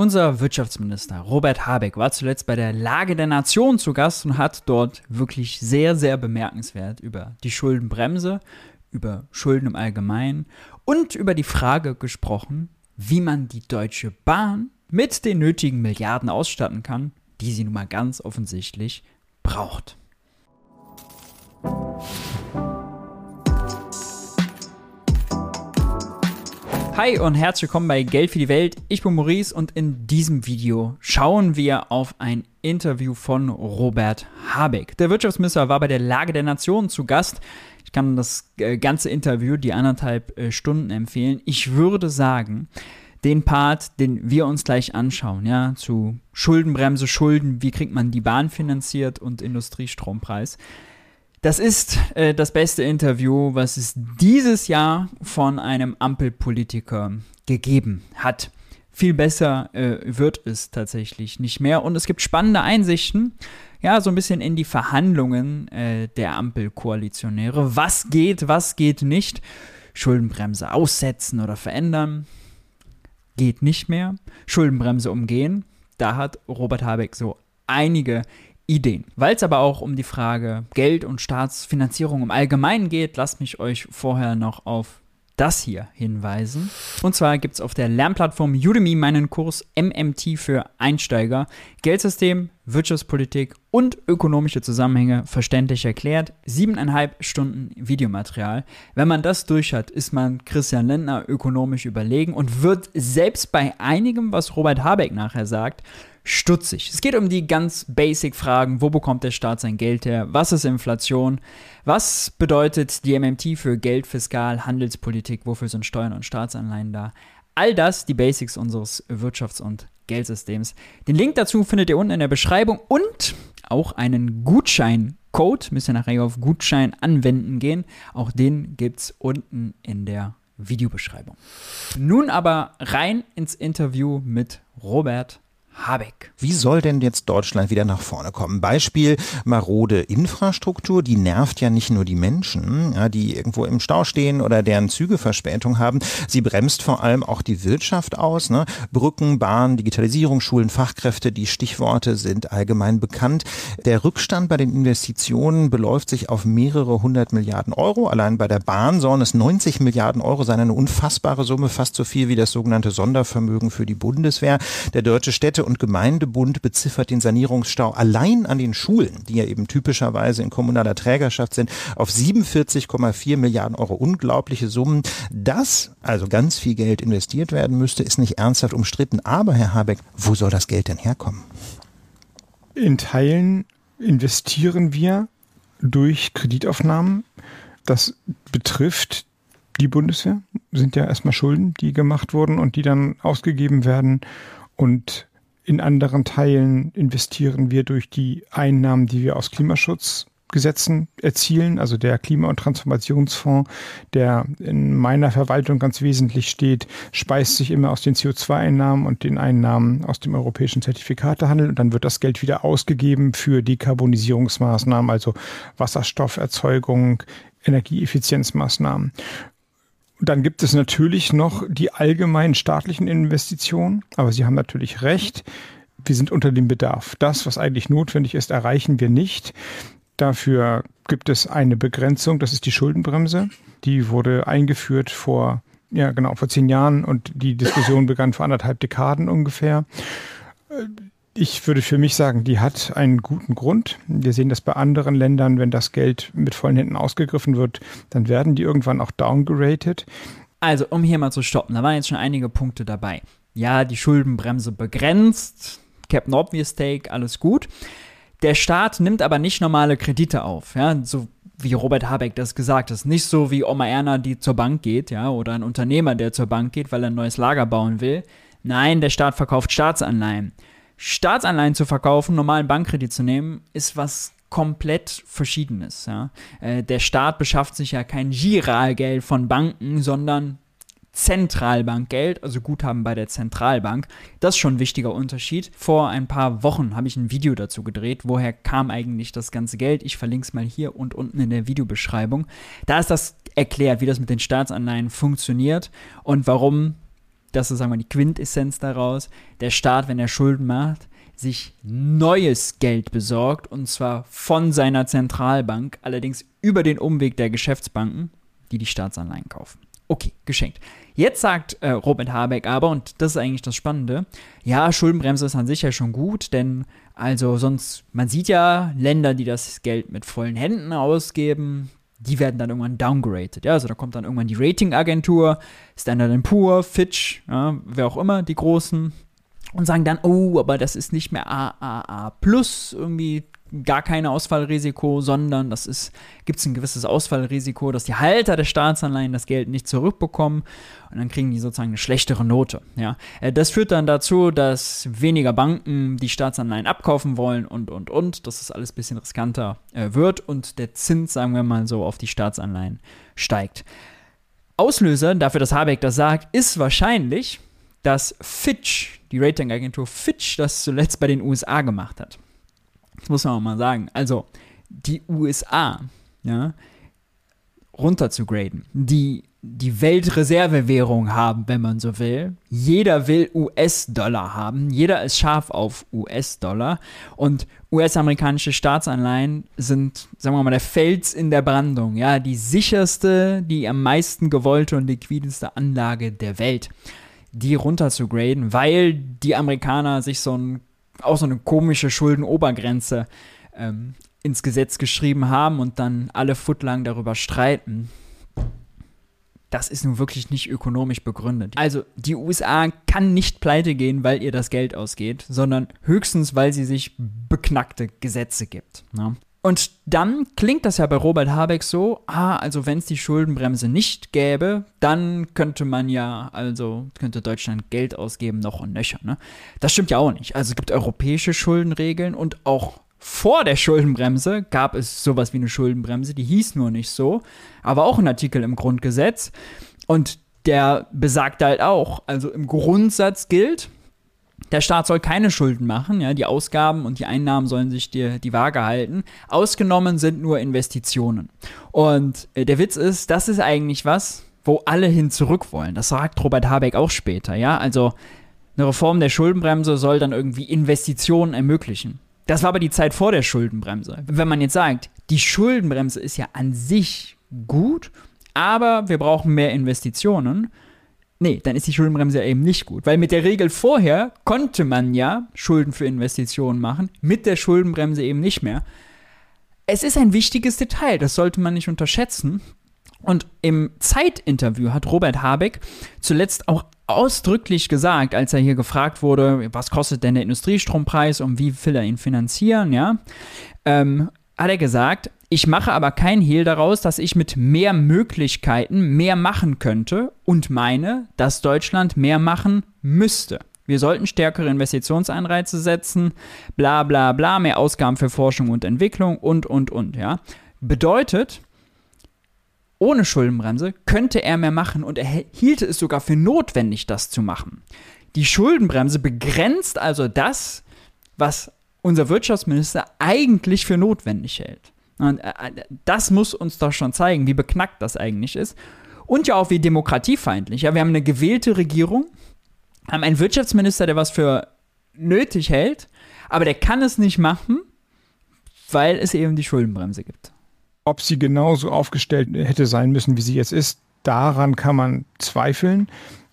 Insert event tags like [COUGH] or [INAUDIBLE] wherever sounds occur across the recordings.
Unser Wirtschaftsminister Robert Habeck war zuletzt bei der Lage der Nation zu Gast und hat dort wirklich sehr, sehr bemerkenswert über die Schuldenbremse, über Schulden im Allgemeinen und über die Frage gesprochen, wie man die Deutsche Bahn mit den nötigen Milliarden ausstatten kann, die sie nun mal ganz offensichtlich braucht. Hi und herzlich willkommen bei Geld für die Welt. Ich bin Maurice und in diesem Video schauen wir auf ein Interview von Robert Habeck. Der Wirtschaftsminister war bei der Lage der Nation zu Gast. Ich kann das äh, ganze Interview, die anderthalb äh, Stunden empfehlen. Ich würde sagen, den Part, den wir uns gleich anschauen, ja, zu Schuldenbremse, Schulden, wie kriegt man die Bahn finanziert und Industriestrompreis, das ist äh, das beste Interview, was es dieses Jahr von einem Ampelpolitiker gegeben hat. Viel besser äh, wird es tatsächlich nicht mehr. Und es gibt spannende Einsichten, ja, so ein bisschen in die Verhandlungen äh, der Ampelkoalitionäre. Was geht, was geht nicht? Schuldenbremse aussetzen oder verändern? Geht nicht mehr. Schuldenbremse umgehen? Da hat Robert Habeck so einige Ideen. Weil es aber auch um die Frage Geld und Staatsfinanzierung im Allgemeinen geht, lasst mich euch vorher noch auf das hier hinweisen. Und zwar gibt es auf der Lernplattform Udemy meinen Kurs MMT für Einsteiger. Geldsystem, Wirtschaftspolitik und ökonomische Zusammenhänge verständlich erklärt. Siebeneinhalb Stunden Videomaterial. Wenn man das durch hat, ist man Christian Lindner ökonomisch überlegen und wird selbst bei einigem, was Robert Habeck nachher sagt, stutzig. Es geht um die ganz basic Fragen, wo bekommt der Staat sein Geld her, was ist Inflation, was bedeutet die MMT für Geld, Fiskal, Handelspolitik, wofür sind Steuern und Staatsanleihen da. All das, die Basics unseres Wirtschafts- und Geldsystems. Den Link dazu findet ihr unten in der Beschreibung und auch einen Gutscheincode, müsst ihr nachher auf Gutschein anwenden gehen. Auch den gibt es unten in der Videobeschreibung. Nun aber rein ins Interview mit Robert Habeck. Wie soll denn jetzt Deutschland wieder nach vorne kommen? Beispiel marode Infrastruktur, die nervt ja nicht nur die Menschen, die irgendwo im Stau stehen oder deren Züge Verspätung haben. Sie bremst vor allem auch die Wirtschaft aus. Ne? Brücken, Bahn, Digitalisierung, Schulen, Fachkräfte, die Stichworte sind allgemein bekannt. Der Rückstand bei den Investitionen beläuft sich auf mehrere hundert Milliarden Euro. Allein bei der Bahn sollen es 90 Milliarden Euro sein, eine unfassbare Summe, fast so viel wie das sogenannte Sondervermögen für die Bundeswehr. Der Deutsche Städte und Gemeindebund beziffert den Sanierungsstau allein an den Schulen, die ja eben typischerweise in kommunaler Trägerschaft sind, auf 47,4 Milliarden Euro. Unglaubliche Summen. Dass also ganz viel Geld investiert werden müsste, ist nicht ernsthaft umstritten. Aber, Herr Habeck, wo soll das Geld denn herkommen? In Teilen investieren wir durch Kreditaufnahmen. Das betrifft die Bundeswehr, sind ja erstmal Schulden, die gemacht wurden und die dann ausgegeben werden. Und in anderen Teilen investieren wir durch die Einnahmen, die wir aus Klimaschutzgesetzen erzielen, also der Klima- und Transformationsfonds, der in meiner Verwaltung ganz wesentlich steht, speist sich immer aus den CO2-Einnahmen und den Einnahmen aus dem europäischen Zertifikatehandel und dann wird das Geld wieder ausgegeben für Dekarbonisierungsmaßnahmen, also Wasserstofferzeugung, Energieeffizienzmaßnahmen. Dann gibt es natürlich noch die allgemeinen staatlichen Investitionen, aber Sie haben natürlich recht. Wir sind unter dem Bedarf. Das, was eigentlich notwendig ist, erreichen wir nicht. Dafür gibt es eine Begrenzung, das ist die Schuldenbremse. Die wurde eingeführt vor, ja genau, vor zehn Jahren und die Diskussion begann vor anderthalb Dekaden ungefähr. Ich würde für mich sagen, die hat einen guten Grund. Wir sehen das bei anderen Ländern, wenn das Geld mit vollen Händen ausgegriffen wird, dann werden die irgendwann auch downgerated. Also, um hier mal zu stoppen, da waren jetzt schon einige Punkte dabei. Ja, die Schuldenbremse begrenzt, Captain Obvious Take, alles gut. Der Staat nimmt aber nicht normale Kredite auf, ja, so wie Robert Habeck das gesagt hat. Nicht so wie Oma Erna, die zur Bank geht, ja, oder ein Unternehmer, der zur Bank geht, weil er ein neues Lager bauen will. Nein, der Staat verkauft Staatsanleihen. Staatsanleihen zu verkaufen, normalen Bankkredit zu nehmen, ist was komplett Verschiedenes. Ja. Äh, der Staat beschafft sich ja kein Giralgeld von Banken, sondern Zentralbankgeld, also Guthaben bei der Zentralbank. Das ist schon ein wichtiger Unterschied. Vor ein paar Wochen habe ich ein Video dazu gedreht, woher kam eigentlich das ganze Geld. Ich verlinke es mal hier und unten in der Videobeschreibung. Da ist das erklärt, wie das mit den Staatsanleihen funktioniert und warum das ist, sagen wir, die Quintessenz daraus, der Staat, wenn er Schulden macht, sich neues Geld besorgt und zwar von seiner Zentralbank, allerdings über den Umweg der Geschäftsbanken, die die Staatsanleihen kaufen. Okay, geschenkt. Jetzt sagt äh, Robert Habeck aber, und das ist eigentlich das Spannende, ja, Schuldenbremse ist an sich ja schon gut, denn also sonst, man sieht ja Länder, die das Geld mit vollen Händen ausgeben, die werden dann irgendwann downgraded. Ja, also da kommt dann irgendwann die Ratingagentur, Standard Poor, Fitch, ja, wer auch immer, die großen, und sagen dann, oh, aber das ist nicht mehr AAA plus, irgendwie gar kein Ausfallrisiko, sondern das ist, gibt es ein gewisses Ausfallrisiko, dass die Halter der Staatsanleihen das Geld nicht zurückbekommen und dann kriegen die sozusagen eine schlechtere Note. Ja. Äh, das führt dann dazu, dass weniger Banken die Staatsanleihen abkaufen wollen und und und, dass es alles ein bisschen riskanter äh, wird und der Zins, sagen wir mal so, auf die Staatsanleihen steigt. Auslöser dafür, dass Habeck das sagt, ist wahrscheinlich, dass Fitch, die Ratingagentur Fitch, das zuletzt bei den USA gemacht hat. Das muss man auch mal sagen. Also, die USA, ja, graden, die die Weltreservewährung haben, wenn man so will. Jeder will US-Dollar haben. Jeder ist scharf auf US-Dollar. Und US-amerikanische Staatsanleihen sind, sagen wir mal, der Fels in der Brandung. Ja, die sicherste, die am meisten gewollte und liquideste Anlage der Welt die runter zu graden, weil die Amerikaner sich so ein, auch so eine komische Schuldenobergrenze ähm, ins Gesetz geschrieben haben und dann alle footlang darüber streiten. Das ist nun wirklich nicht ökonomisch begründet. Also die USA kann nicht pleite gehen, weil ihr das Geld ausgeht, sondern höchstens, weil sie sich beknackte Gesetze gibt. Ne? Und dann klingt das ja bei Robert Habeck so, ah, also wenn es die Schuldenbremse nicht gäbe, dann könnte man ja, also könnte Deutschland Geld ausgeben, noch und nöcher. Ne? Das stimmt ja auch nicht. Also es gibt europäische Schuldenregeln und auch vor der Schuldenbremse gab es sowas wie eine Schuldenbremse, die hieß nur nicht so, aber auch ein Artikel im Grundgesetz. Und der besagt halt auch, also im Grundsatz gilt, der Staat soll keine Schulden machen, ja, die Ausgaben und die Einnahmen sollen sich die, die Waage halten. Ausgenommen sind nur Investitionen. Und äh, der Witz ist, das ist eigentlich was, wo alle hin zurück wollen. Das sagt Robert Habeck auch später, ja. Also eine Reform der Schuldenbremse soll dann irgendwie Investitionen ermöglichen. Das war aber die Zeit vor der Schuldenbremse. Wenn man jetzt sagt, die Schuldenbremse ist ja an sich gut, aber wir brauchen mehr Investitionen, Nee, dann ist die Schuldenbremse ja eben nicht gut. Weil mit der Regel vorher konnte man ja Schulden für Investitionen machen, mit der Schuldenbremse eben nicht mehr. Es ist ein wichtiges Detail, das sollte man nicht unterschätzen. Und im Zeitinterview hat Robert Habeck zuletzt auch ausdrücklich gesagt, als er hier gefragt wurde, was kostet denn der Industriestrompreis und wie will er ihn finanzieren, ja, ähm, hat er gesagt, ich mache aber kein Hehl daraus, dass ich mit mehr Möglichkeiten mehr machen könnte und meine, dass Deutschland mehr machen müsste. Wir sollten stärkere Investitionsanreize setzen, bla bla bla, mehr Ausgaben für Forschung und Entwicklung und, und, und, ja. Bedeutet, ohne Schuldenbremse könnte er mehr machen und er hielte es sogar für notwendig, das zu machen. Die Schuldenbremse begrenzt also das, was unser Wirtschaftsminister eigentlich für notwendig hält. Und äh, das muss uns doch schon zeigen, wie beknackt das eigentlich ist. Und ja auch wie demokratiefeindlich. Ja, wir haben eine gewählte Regierung, haben einen Wirtschaftsminister, der was für nötig hält, aber der kann es nicht machen, weil es eben die Schuldenbremse gibt. Ob sie genauso aufgestellt hätte sein müssen, wie sie jetzt ist, daran kann man zweifeln.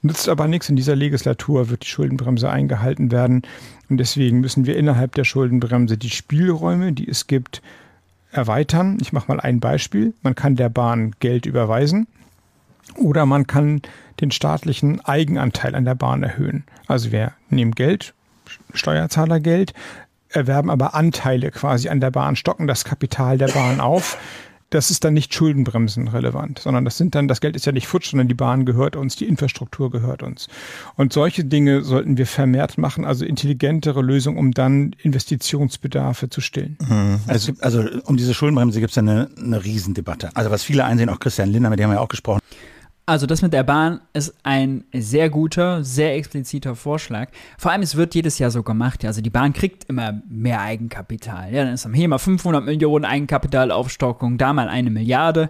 Nützt aber nichts. In dieser Legislatur wird die Schuldenbremse eingehalten werden. Und deswegen müssen wir innerhalb der Schuldenbremse die Spielräume, die es gibt, erweitern. Ich mache mal ein Beispiel. Man kann der Bahn Geld überweisen oder man kann den staatlichen Eigenanteil an der Bahn erhöhen. Also wir nehmen Geld, Steuerzahlergeld, erwerben aber Anteile quasi an der Bahn, stocken das Kapital der Bahn auf das ist dann nicht schuldenbremsenrelevant, sondern das sind dann, das Geld ist ja nicht futsch, sondern die Bahn gehört uns, die Infrastruktur gehört uns. Und solche Dinge sollten wir vermehrt machen, also intelligentere Lösungen, um dann Investitionsbedarfe zu stillen. Mhm. Also, also um diese Schuldenbremse gibt es ja eine, eine Riesendebatte. Also was viele einsehen, auch Christian Lindner, mit dem haben wir ja auch gesprochen, also das mit der Bahn ist ein sehr guter, sehr expliziter Vorschlag. Vor allem, es wird jedes Jahr so gemacht. Also die Bahn kriegt immer mehr Eigenkapital. Ja, dann ist am HEMA 500 Millionen Eigenkapitalaufstockung, da mal eine Milliarde.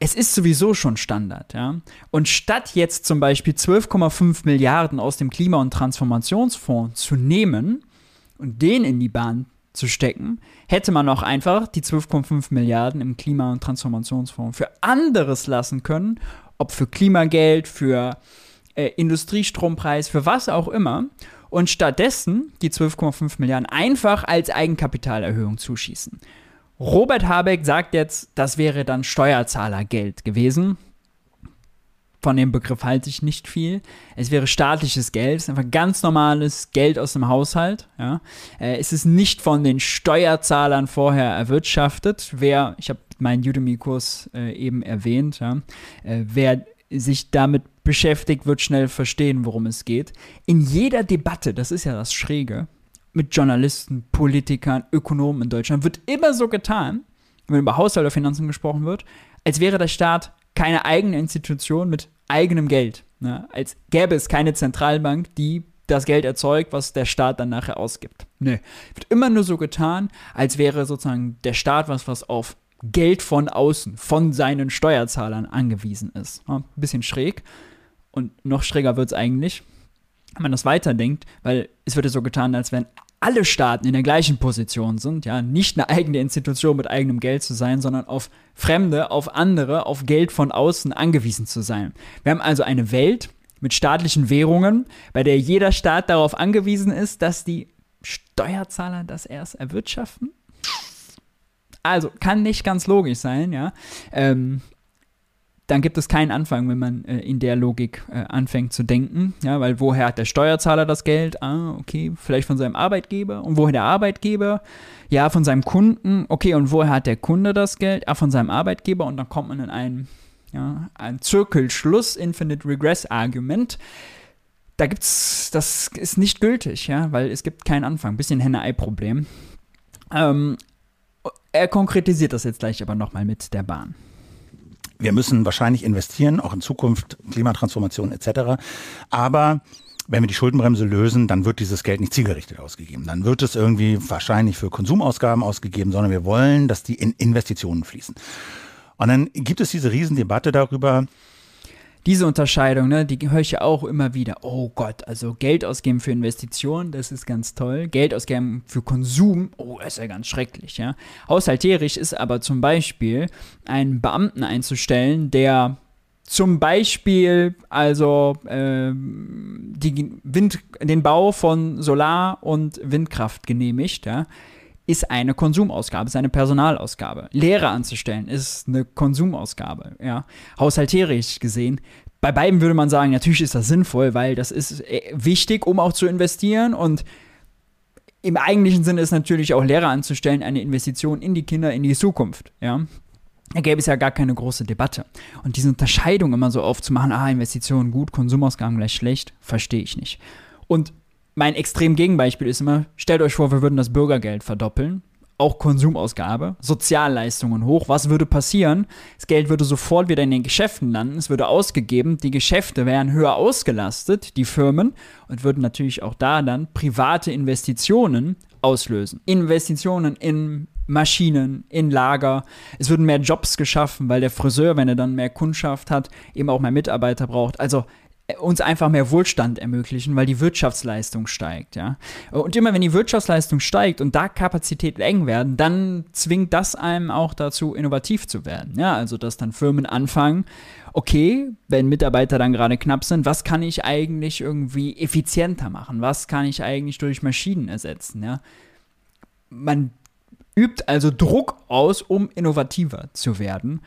es ist sowieso schon Standard, ja. Und statt jetzt zum Beispiel 12,5 Milliarden aus dem Klima- und Transformationsfonds zu nehmen und den in die Bahn zu stecken, hätte man auch einfach die 12,5 Milliarden im Klima- und Transformationsfonds für anderes lassen können, ob für Klimageld, für äh, Industriestrompreis, für was auch immer, und stattdessen die 12,5 Milliarden einfach als Eigenkapitalerhöhung zuschießen. Robert Habeck sagt jetzt, das wäre dann Steuerzahlergeld gewesen. Von dem Begriff halte ich nicht viel. Es wäre staatliches Geld, es ist einfach ganz normales Geld aus dem Haushalt. Ja. Äh, es ist nicht von den Steuerzahlern vorher erwirtschaftet. Wer, ich habe meinen Udemy-Kurs äh, eben erwähnt, ja, äh, wer sich damit beschäftigt, wird schnell verstehen, worum es geht. In jeder Debatte, das ist ja das Schräge, mit Journalisten, Politikern, Ökonomen in Deutschland wird immer so getan, wenn über Haushalt oder Finanzen gesprochen wird, als wäre der Staat keine eigene Institution mit eigenem Geld. Ne? Als gäbe es keine Zentralbank, die das Geld erzeugt, was der Staat dann nachher ausgibt. Nee. Wird immer nur so getan, als wäre sozusagen der Staat was, was auf Geld von außen, von seinen Steuerzahlern angewiesen ist. Ja, ein bisschen schräg. Und noch schräger wird es eigentlich, wenn man das weiterdenkt, weil es wird ja so getan, als wenn alle Staaten in der gleichen Position sind, ja, nicht eine eigene Institution mit eigenem Geld zu sein, sondern auf Fremde, auf andere, auf Geld von außen angewiesen zu sein. Wir haben also eine Welt mit staatlichen Währungen, bei der jeder Staat darauf angewiesen ist, dass die Steuerzahler das erst erwirtschaften. Also kann nicht ganz logisch sein, ja. Ähm, dann gibt es keinen Anfang, wenn man äh, in der Logik äh, anfängt zu denken. Ja, weil woher hat der Steuerzahler das Geld? Ah, okay, vielleicht von seinem Arbeitgeber. Und woher der Arbeitgeber? Ja, von seinem Kunden. Okay, und woher hat der Kunde das Geld? Ah, von seinem Arbeitgeber. Und dann kommt man in einen, ja, einen Zirkelschluss, Infinite Regress Argument. Da gibt's, das ist nicht gültig, ja, weil es gibt keinen Anfang. Bisschen Henne-Ei-Problem. Ähm, er konkretisiert das jetzt gleich aber nochmal mit der Bahn wir müssen wahrscheinlich investieren, auch in Zukunft, Klimatransformation etc. Aber wenn wir die Schuldenbremse lösen, dann wird dieses Geld nicht zielgerichtet ausgegeben. Dann wird es irgendwie wahrscheinlich für Konsumausgaben ausgegeben, sondern wir wollen, dass die in Investitionen fließen. Und dann gibt es diese Riesendebatte darüber, diese Unterscheidung, ne, die höre ich ja auch immer wieder. Oh Gott, also Geld ausgeben für Investitionen, das ist ganz toll. Geld ausgeben für Konsum, oh, ist ja ganz schrecklich, ja. Haushalterisch ist aber zum Beispiel einen Beamten einzustellen, der zum Beispiel also äh, die Wind, den Bau von Solar- und Windkraft genehmigt, ja ist eine Konsumausgabe, ist eine Personalausgabe. Lehrer anzustellen ist eine Konsumausgabe, ja. Haushalterisch gesehen. Bei beiden würde man sagen, natürlich ist das sinnvoll, weil das ist äh, wichtig, um auch zu investieren und im eigentlichen Sinne ist natürlich auch Lehrer anzustellen eine Investition in die Kinder, in die Zukunft, ja. Da gäbe es ja gar keine große Debatte. Und diese Unterscheidung immer so aufzumachen, ah, Investitionen gut, Konsumausgaben gleich schlecht, verstehe ich nicht. Und mein extrem Gegenbeispiel ist immer, stellt euch vor, wir würden das Bürgergeld verdoppeln, auch Konsumausgabe, Sozialleistungen hoch. Was würde passieren? Das Geld würde sofort wieder in den Geschäften landen, es würde ausgegeben, die Geschäfte wären höher ausgelastet, die Firmen, und würden natürlich auch da dann private Investitionen auslösen. Investitionen in Maschinen, in Lager. Es würden mehr Jobs geschaffen, weil der Friseur, wenn er dann mehr Kundschaft hat, eben auch mehr Mitarbeiter braucht. Also uns einfach mehr Wohlstand ermöglichen, weil die Wirtschaftsleistung steigt, ja. Und immer wenn die Wirtschaftsleistung steigt und da Kapazitäten eng werden, dann zwingt das einem auch dazu, innovativ zu werden, ja. Also, dass dann Firmen anfangen, okay, wenn Mitarbeiter dann gerade knapp sind, was kann ich eigentlich irgendwie effizienter machen? Was kann ich eigentlich durch Maschinen ersetzen, ja. Man übt also Druck aus, um innovativer zu werden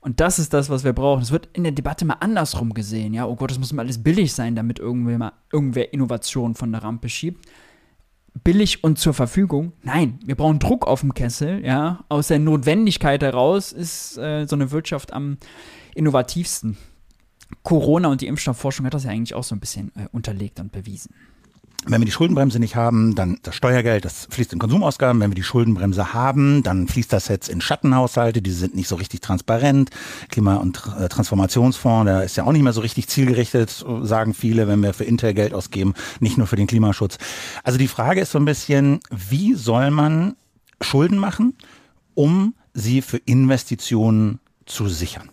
und das ist das, was wir brauchen. Es wird in der Debatte mal andersrum gesehen. Ja, oh Gott, es muss immer alles billig sein, damit irgendwer, mal, irgendwer Innovation von der Rampe schiebt. Billig und zur Verfügung? Nein, wir brauchen Druck auf dem Kessel. Ja, aus der Notwendigkeit heraus ist äh, so eine Wirtschaft am innovativsten. Corona und die Impfstoffforschung hat das ja eigentlich auch so ein bisschen äh, unterlegt und bewiesen. Wenn wir die Schuldenbremse nicht haben, dann das Steuergeld, das fließt in Konsumausgaben. Wenn wir die Schuldenbremse haben, dann fließt das jetzt in Schattenhaushalte, die sind nicht so richtig transparent. Klima- und äh, Transformationsfonds, der ist ja auch nicht mehr so richtig zielgerichtet, sagen viele, wenn wir für Intel Geld ausgeben, nicht nur für den Klimaschutz. Also die Frage ist so ein bisschen, wie soll man Schulden machen, um sie für Investitionen zu sichern?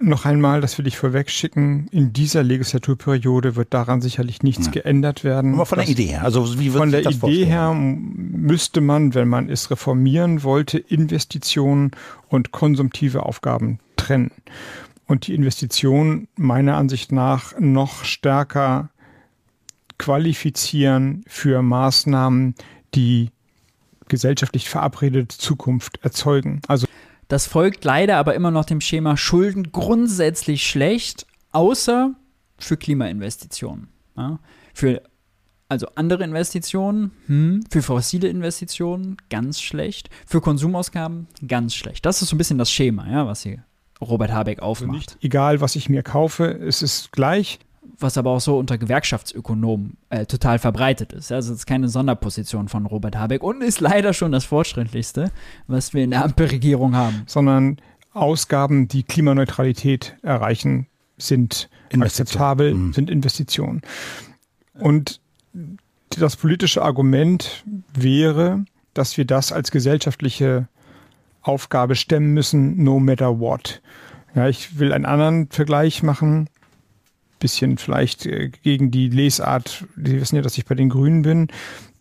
Noch einmal, das will ich vorwegschicken, in dieser Legislaturperiode wird daran sicherlich nichts ja. geändert werden. Aber von der Idee her, also wie wird Von der Idee vorstellen? her müsste man, wenn man es reformieren wollte, Investitionen und konsumtive Aufgaben trennen. Und die Investitionen meiner Ansicht nach noch stärker qualifizieren für Maßnahmen, die gesellschaftlich verabredete Zukunft erzeugen. Also das folgt leider aber immer noch dem Schema Schulden grundsätzlich schlecht, außer für Klimainvestitionen. Ja? Für also andere Investitionen, hm, für fossile Investitionen ganz schlecht, für Konsumausgaben ganz schlecht. Das ist so ein bisschen das Schema, ja, was hier Robert Habeck aufmacht. Also nicht egal, was ich mir kaufe, es ist gleich was aber auch so unter Gewerkschaftsökonomen äh, total verbreitet ist. Also es ist keine Sonderposition von Robert Habeck und ist leider schon das fortschrittlichste, was wir in der Ampelregierung haben. Sondern Ausgaben, die Klimaneutralität erreichen, sind akzeptabel, mhm. sind Investitionen. Und das politische Argument wäre, dass wir das als gesellschaftliche Aufgabe stemmen müssen, no matter what. Ja, ich will einen anderen Vergleich machen bisschen vielleicht äh, gegen die Lesart, Sie wissen ja, dass ich bei den Grünen bin.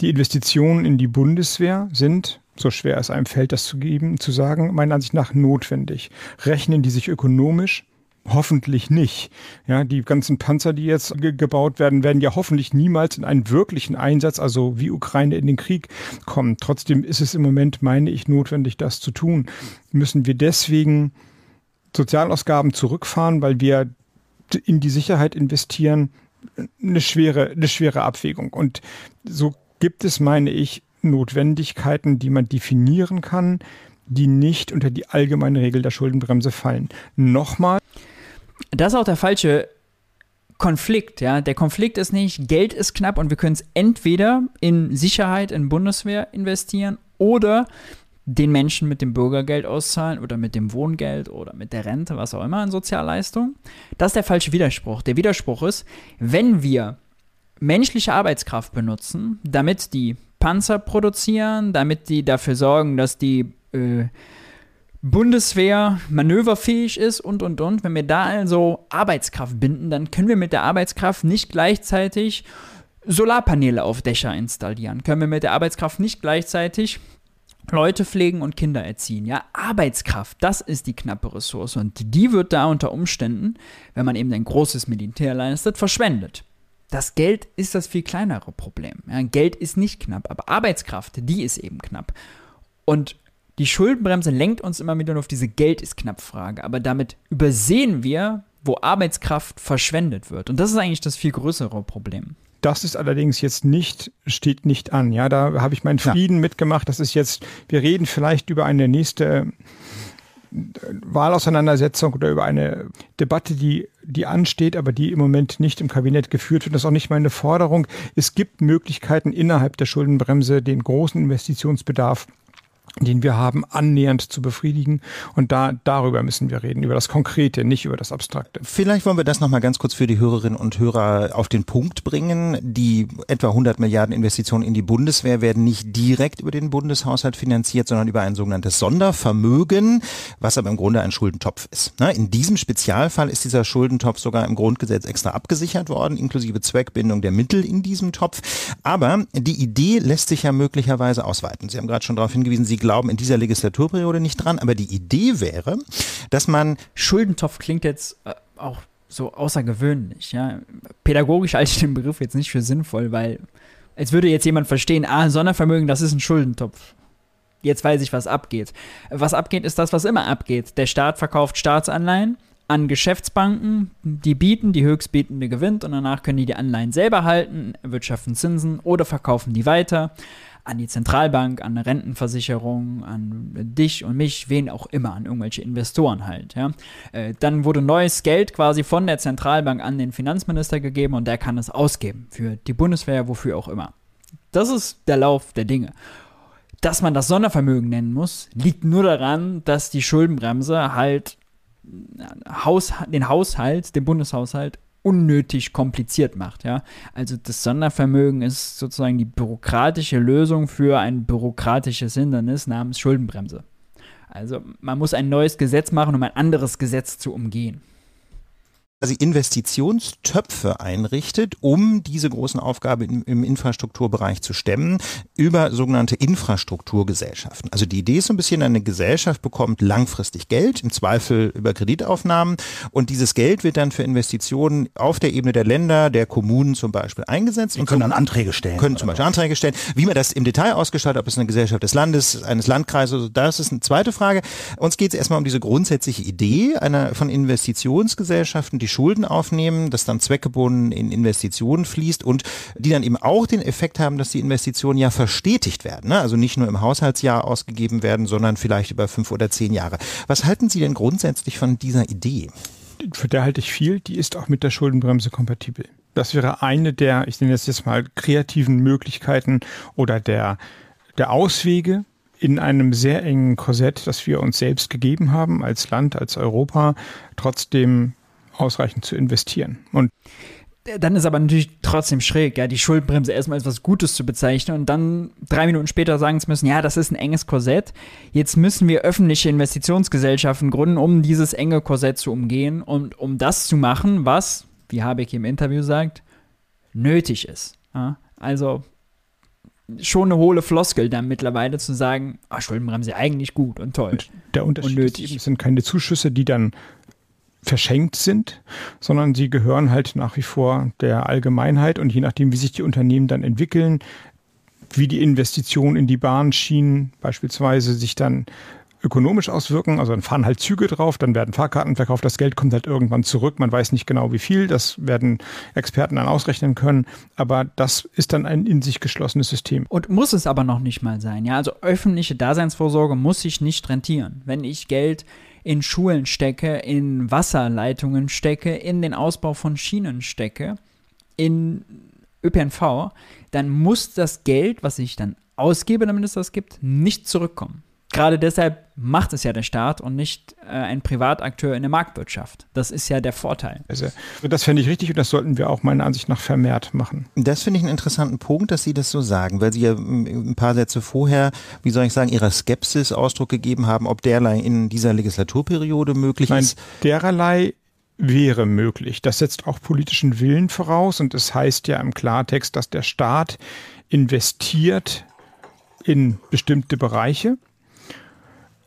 Die Investitionen in die Bundeswehr sind, so schwer es einem fällt, das zu geben, zu sagen, meiner Ansicht nach notwendig. Rechnen die sich ökonomisch? Hoffentlich nicht. Ja, die ganzen Panzer, die jetzt ge gebaut werden, werden ja hoffentlich niemals in einen wirklichen Einsatz, also wie Ukraine in den Krieg kommen. Trotzdem ist es im Moment, meine ich, notwendig, das zu tun. Müssen wir deswegen Sozialausgaben zurückfahren, weil wir in die Sicherheit investieren, eine schwere, eine schwere Abwägung. Und so gibt es, meine ich, Notwendigkeiten, die man definieren kann, die nicht unter die allgemeine Regel der Schuldenbremse fallen. Nochmal. Das ist auch der falsche Konflikt, ja. Der Konflikt ist nicht, Geld ist knapp und wir können es entweder in Sicherheit, in Bundeswehr investieren oder den Menschen mit dem Bürgergeld auszahlen oder mit dem Wohngeld oder mit der Rente, was auch immer an Sozialleistungen. Das ist der falsche Widerspruch. Der Widerspruch ist, wenn wir menschliche Arbeitskraft benutzen, damit die Panzer produzieren, damit die dafür sorgen, dass die äh, Bundeswehr manöverfähig ist und und und. Wenn wir da also Arbeitskraft binden, dann können wir mit der Arbeitskraft nicht gleichzeitig Solarpaneele auf Dächer installieren. Können wir mit der Arbeitskraft nicht gleichzeitig Leute pflegen und Kinder erziehen. Ja, Arbeitskraft, das ist die knappe Ressource und die wird da unter Umständen, wenn man eben ein großes Militär leistet, verschwendet. Das Geld ist das viel kleinere Problem. Ja, Geld ist nicht knapp, aber Arbeitskraft, die ist eben knapp. Und die Schuldenbremse lenkt uns immer wieder auf diese Geld ist knapp Frage, aber damit übersehen wir, wo Arbeitskraft verschwendet wird. Und das ist eigentlich das viel größere Problem. Das ist allerdings jetzt nicht, steht nicht an. Ja, da habe ich meinen Frieden ja. mitgemacht. Das ist jetzt, wir reden vielleicht über eine nächste äh, Wahlauseinandersetzung oder über eine Debatte, die, die ansteht, aber die im Moment nicht im Kabinett geführt wird. Das ist auch nicht meine Forderung. Es gibt Möglichkeiten innerhalb der Schuldenbremse, den großen Investitionsbedarf den wir haben, annähernd zu befriedigen. Und da, darüber müssen wir reden, über das Konkrete, nicht über das Abstrakte. Vielleicht wollen wir das nochmal ganz kurz für die Hörerinnen und Hörer auf den Punkt bringen. Die etwa 100 Milliarden Investitionen in die Bundeswehr werden nicht direkt über den Bundeshaushalt finanziert, sondern über ein sogenanntes Sondervermögen, was aber im Grunde ein Schuldentopf ist. Ne? In diesem Spezialfall ist dieser Schuldentopf sogar im Grundgesetz extra abgesichert worden, inklusive Zweckbindung der Mittel in diesem Topf. Aber die Idee lässt sich ja möglicherweise ausweiten. Sie haben gerade schon darauf hingewiesen, Sie glauben in dieser Legislaturperiode nicht dran, aber die Idee wäre, dass man. Schuldentopf klingt jetzt äh, auch so außergewöhnlich. Ja? Pädagogisch halte ich den Begriff jetzt nicht für sinnvoll, weil als würde jetzt jemand verstehen, ah, Sondervermögen, das ist ein Schuldentopf. Jetzt weiß ich, was abgeht. Was abgeht, ist das, was immer abgeht. Der Staat verkauft Staatsanleihen an Geschäftsbanken, die bieten, die höchstbietende gewinnt und danach können die die Anleihen selber halten, erwirtschaften Zinsen oder verkaufen die weiter an die Zentralbank, an eine Rentenversicherung, an dich und mich, wen auch immer, an irgendwelche Investoren halt. Ja. Äh, dann wurde neues Geld quasi von der Zentralbank an den Finanzminister gegeben und der kann es ausgeben für die Bundeswehr, wofür auch immer. Das ist der Lauf der Dinge. Dass man das Sondervermögen nennen muss, liegt nur daran, dass die Schuldenbremse halt Haus, den Haushalt, den Bundeshaushalt unnötig kompliziert macht. Ja? Also das Sondervermögen ist sozusagen die bürokratische Lösung für ein bürokratisches Hindernis namens Schuldenbremse. Also man muss ein neues Gesetz machen, um ein anderes Gesetz zu umgehen quasi Investitionstöpfe einrichtet, um diese großen Aufgaben im, Infrastrukturbereich zu stemmen, über sogenannte Infrastrukturgesellschaften. Also die Idee ist so ein bisschen, eine Gesellschaft bekommt langfristig Geld, im Zweifel über Kreditaufnahmen und dieses Geld wird dann für Investitionen auf der Ebene der Länder, der Kommunen zum Beispiel eingesetzt. Die und können so, dann Anträge stellen. Können zum Beispiel Anträge stellen. Wie man das im Detail ausgestaltet, ob es eine Gesellschaft des Landes, eines Landkreises, das ist eine zweite Frage. Uns geht es erstmal um diese grundsätzliche Idee einer von Investitionsgesellschaften, die die Schulden aufnehmen, das dann zweckgebunden in Investitionen fließt und die dann eben auch den Effekt haben, dass die Investitionen ja verstetigt werden. Ne? Also nicht nur im Haushaltsjahr ausgegeben werden, sondern vielleicht über fünf oder zehn Jahre. Was halten Sie denn grundsätzlich von dieser Idee? Für der halte ich viel. Die ist auch mit der Schuldenbremse kompatibel. Das wäre eine der, ich nenne das jetzt mal, kreativen Möglichkeiten oder der, der Auswege, in einem sehr engen Korsett, das wir uns selbst gegeben haben, als Land, als Europa, trotzdem ausreichend zu investieren. Und dann ist aber natürlich trotzdem schräg, ja, die Schuldenbremse erstmal als was Gutes zu bezeichnen und dann drei Minuten später sagen zu müssen, ja, das ist ein enges Korsett. Jetzt müssen wir öffentliche Investitionsgesellschaften gründen, um dieses enge Korsett zu umgehen und um das zu machen, was, wie Habeck im Interview sagt, nötig ist. Ja? Also schon eine hohle Floskel dann mittlerweile zu sagen, oh, Schuldenbremse eigentlich gut und toll. Und der Unterschied und nötig. Ist, sind keine Zuschüsse, die dann verschenkt sind, sondern sie gehören halt nach wie vor der Allgemeinheit und je nachdem, wie sich die Unternehmen dann entwickeln, wie die Investitionen in die Bahnschienen beispielsweise sich dann ökonomisch auswirken. Also dann fahren halt Züge drauf, dann werden Fahrkarten verkauft, das Geld kommt halt irgendwann zurück. Man weiß nicht genau wie viel, das werden Experten dann ausrechnen können. Aber das ist dann ein in sich geschlossenes System. Und muss es aber noch nicht mal sein. Ja, also öffentliche Daseinsvorsorge muss sich nicht rentieren. Wenn ich Geld in Schulen stecke, in Wasserleitungen stecke, in den Ausbau von Schienen stecke, in ÖPNV, dann muss das Geld, was ich dann ausgebe, damit es das gibt, nicht zurückkommen. Gerade deshalb macht es ja der Staat und nicht äh, ein Privatakteur in der Marktwirtschaft. Das ist ja der Vorteil. Also, das fände ich richtig und das sollten wir auch meiner Ansicht nach vermehrt machen. Das finde ich einen interessanten Punkt, dass Sie das so sagen, weil Sie ja ein paar Sätze vorher, wie soll ich sagen, Ihrer Skepsis Ausdruck gegeben haben, ob derlei in dieser Legislaturperiode möglich Nein, ist. Dererlei wäre möglich. Das setzt auch politischen Willen voraus und es das heißt ja im Klartext, dass der Staat investiert in bestimmte Bereiche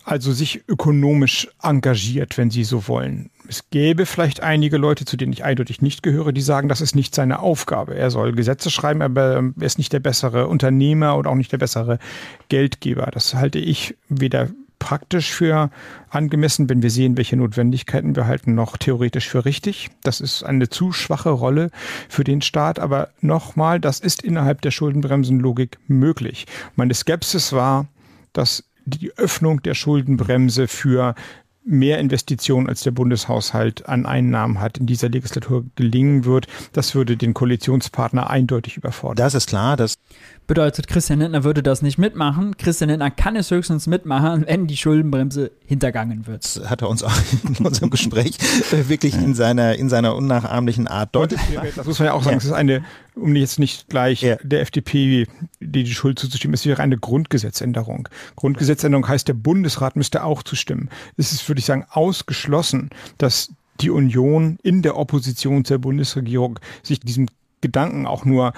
also sich ökonomisch engagiert, wenn Sie so wollen. Es gäbe vielleicht einige Leute, zu denen ich eindeutig nicht gehöre, die sagen, das ist nicht seine Aufgabe. Er soll Gesetze schreiben, aber er ist nicht der bessere Unternehmer und auch nicht der bessere Geldgeber. Das halte ich weder praktisch für angemessen, wenn wir sehen, welche Notwendigkeiten wir halten, noch theoretisch für richtig. Das ist eine zu schwache Rolle für den Staat. Aber nochmal, das ist innerhalb der Schuldenbremsenlogik möglich. Meine Skepsis war, dass die Öffnung der Schuldenbremse für mehr Investitionen als der Bundeshaushalt an Einnahmen hat, in dieser Legislatur gelingen wird. Das würde den Koalitionspartner eindeutig überfordern. Das ist klar. Das bedeutet, Christian Lindner würde das nicht mitmachen. Christian Lindner kann es höchstens mitmachen, wenn die Schuldenbremse hintergangen wird. Das hat er uns auch [LAUGHS] in unserem Gespräch äh, wirklich in seiner, in seiner unnachahmlichen Art deutlich gemacht. Das muss man ja auch sagen. Es ist eine, um jetzt nicht gleich ja. der FDP die, die Schuld zuzustimmen, es wäre eine Grundgesetzänderung. Grundgesetzänderung heißt, der Bundesrat müsste auch zustimmen. Es ist, würde ich sagen, ausgeschlossen, dass die Union in der Opposition zur Bundesregierung sich diesem Gedanken auch nur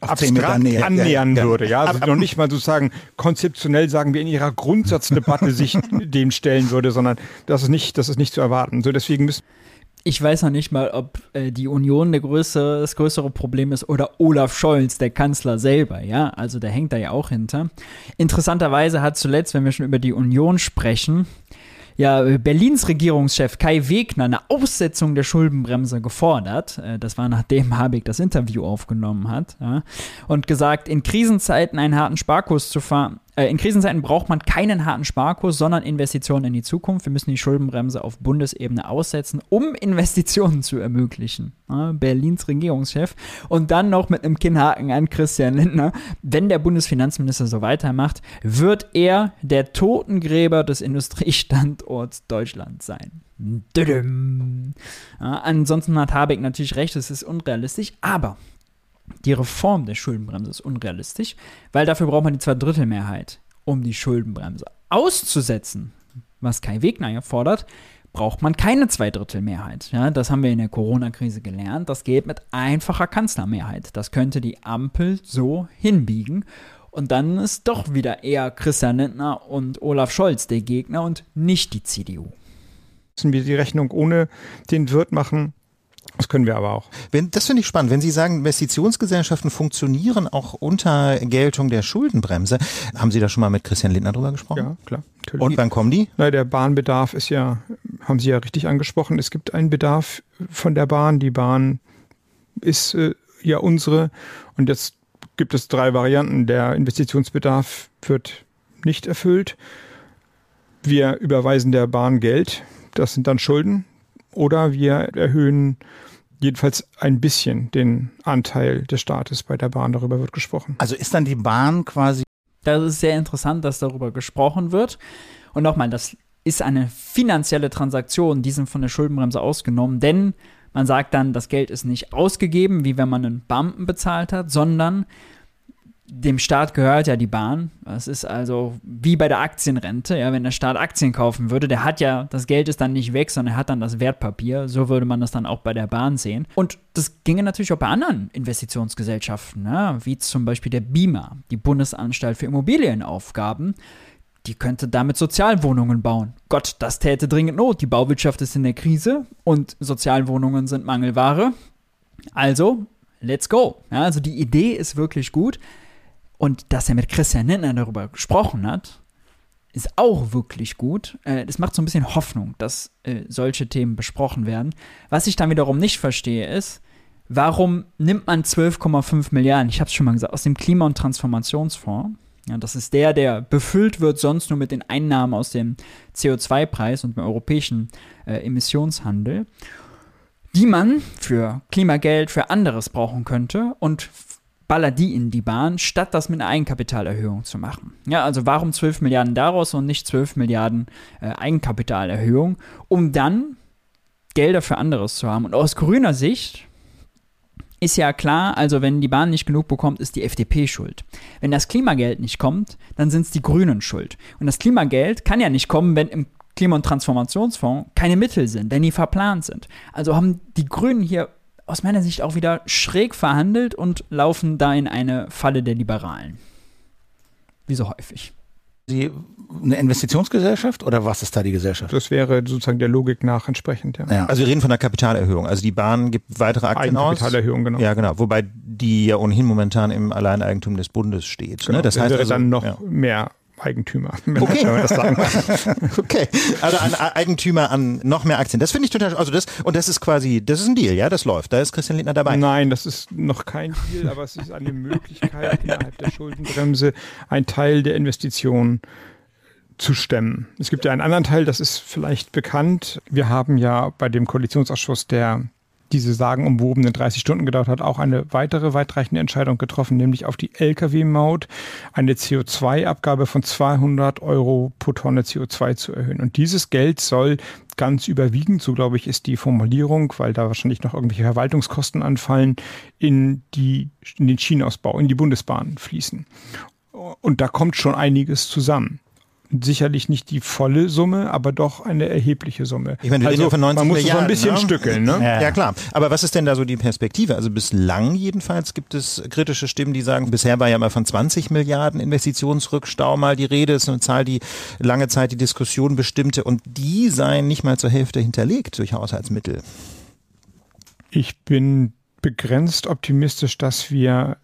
abstrakt näher, annähern ja, ja. würde. Ja, also noch nicht mal sozusagen konzeptionell sagen wir in ihrer Grundsatzdebatte sich [LAUGHS] dem stellen würde, sondern das ist nicht, das ist nicht zu erwarten. So deswegen müssen ich weiß noch nicht mal, ob äh, die Union der größere, das größere Problem ist oder Olaf Scholz, der Kanzler selber, ja. Also der hängt da ja auch hinter. Interessanterweise hat zuletzt, wenn wir schon über die Union sprechen, ja Berlins Regierungschef Kai Wegner eine Aussetzung der Schuldenbremse gefordert. Äh, das war nachdem [LAUGHS] Habeck das Interview aufgenommen hat. Ja, und gesagt, in Krisenzeiten einen harten Sparkurs zu fahren, äh, in Krisenzeiten braucht man keinen harten Sparkurs, sondern Investitionen in die Zukunft. Wir müssen die Schuldenbremse auf Bundesebene aussetzen, um [LAUGHS] Investitionen zu ermöglichen. Berlins Regierungschef. Und dann noch mit einem Kinnhaken an Christian Lindner. Wenn der Bundesfinanzminister so weitermacht, wird er der Totengräber des Industriestandorts Deutschland sein. Ja, ansonsten hat Habeck natürlich recht, es ist unrealistisch, aber die Reform der Schuldenbremse ist unrealistisch, weil dafür braucht man die Zweidrittelmehrheit, um die Schuldenbremse auszusetzen. was Kai Wegner ja fordert, braucht man keine Zweidrittelmehrheit. Ja, das haben wir in der Corona-Krise gelernt. Das geht mit einfacher Kanzlermehrheit. Das könnte die Ampel so hinbiegen. Und dann ist doch wieder eher Christian Lindner und Olaf Scholz der Gegner und nicht die CDU. Müssen wir die Rechnung ohne den Wirt machen? Das können wir aber auch. Wenn, das finde ich spannend. Wenn Sie sagen, Investitionsgesellschaften funktionieren auch unter Geltung der Schuldenbremse, haben Sie da schon mal mit Christian Lindner drüber gesprochen? Ja, klar. Natürlich. Und wann kommen die? Na, der Bahnbedarf ist ja, haben Sie ja richtig angesprochen. Es gibt einen Bedarf von der Bahn. Die Bahn ist äh, ja unsere. Und jetzt gibt es drei Varianten. Der Investitionsbedarf wird nicht erfüllt. Wir überweisen der Bahn Geld. Das sind dann Schulden. Oder wir erhöhen jedenfalls ein bisschen den Anteil des Staates bei der Bahn. Darüber wird gesprochen. Also ist dann die Bahn quasi. Das ist sehr interessant, dass darüber gesprochen wird. Und nochmal, das ist eine finanzielle Transaktion, die sind von der Schuldenbremse ausgenommen, denn man sagt dann, das Geld ist nicht ausgegeben, wie wenn man einen Beamten bezahlt hat, sondern dem Staat gehört ja die Bahn. Das ist also wie bei der Aktienrente. Ja, wenn der Staat Aktien kaufen würde, der hat ja, das Geld ist dann nicht weg, sondern er hat dann das Wertpapier. So würde man das dann auch bei der Bahn sehen. Und das ginge natürlich auch bei anderen Investitionsgesellschaften, ja, wie zum Beispiel der BIMA, die Bundesanstalt für Immobilienaufgaben. Die könnte damit Sozialwohnungen bauen. Gott, das täte dringend Not. Die Bauwirtschaft ist in der Krise und Sozialwohnungen sind Mangelware. Also, let's go. Ja, also die Idee ist wirklich gut. Und dass er mit Christian Lindner darüber gesprochen hat, ist auch wirklich gut. Äh, das macht so ein bisschen Hoffnung, dass äh, solche Themen besprochen werden. Was ich dann wiederum nicht verstehe, ist, warum nimmt man 12,5 Milliarden, ich habe es schon mal gesagt, aus dem Klima- und Transformationsfonds? Ja, das ist der, der befüllt wird sonst nur mit den Einnahmen aus dem CO2-Preis und dem europäischen äh, Emissionshandel, die man für Klimageld, für anderes brauchen könnte und baller die in die Bahn, statt das mit einer Eigenkapitalerhöhung zu machen. Ja, also warum 12 Milliarden daraus und nicht 12 Milliarden äh, Eigenkapitalerhöhung, um dann Gelder für anderes zu haben. Und aus grüner Sicht ist ja klar, also wenn die Bahn nicht genug bekommt, ist die FDP schuld. Wenn das Klimageld nicht kommt, dann sind es die Grünen schuld. Und das Klimageld kann ja nicht kommen, wenn im Klima- und Transformationsfonds keine Mittel sind, wenn die verplant sind. Also haben die Grünen hier aus meiner Sicht auch wieder schräg verhandelt und laufen da in eine Falle der Liberalen. Wie so häufig. Sie eine Investitionsgesellschaft oder was ist da die Gesellschaft? Das wäre sozusagen der Logik nach entsprechend, ja. ja. Also wir reden von der Kapitalerhöhung. Also die Bahn gibt weitere Aktien aus. Kapitalerhöhung, genau. Ja, genau. Wobei die ja ohnehin momentan im Alleineigentum des Bundes steht. Genau. Ne? Das heißt also, dann noch ja. mehr Eigentümer, wenn okay. man das sagen [LAUGHS] okay, also an Eigentümer an noch mehr Aktien. Das finde ich total, also das, und das ist quasi, das ist ein Deal, ja, das läuft. Da ist Christian Lindner dabei. Nein, das ist noch kein Deal, aber es ist eine Möglichkeit, [LAUGHS] innerhalb der Schuldenbremse einen Teil der Investitionen zu stemmen. Es gibt ja einen anderen Teil, das ist vielleicht bekannt. Wir haben ja bei dem Koalitionsausschuss der diese sagenumwobenen 30 Stunden gedauert hat, auch eine weitere weitreichende Entscheidung getroffen, nämlich auf die Lkw-Maut eine CO2-Abgabe von 200 Euro pro Tonne CO2 zu erhöhen. Und dieses Geld soll ganz überwiegend, so glaube ich, ist die Formulierung, weil da wahrscheinlich noch irgendwelche Verwaltungskosten anfallen, in, die, in den Schienenausbau, in die Bundesbahn fließen. Und da kommt schon einiges zusammen sicherlich nicht die volle Summe, aber doch eine erhebliche Summe. Ich meine, also, von 90 man muss Milliarden, so ein bisschen ne? stückeln, ne? Ja. ja. klar. Aber was ist denn da so die Perspektive? Also bislang jedenfalls gibt es kritische Stimmen, die sagen, bisher war ja mal von 20 Milliarden Investitionsrückstau mal die Rede. Das ist eine Zahl, die lange Zeit die Diskussion bestimmte und die seien nicht mal zur Hälfte hinterlegt durch Haushaltsmittel. Ich bin begrenzt optimistisch, dass wir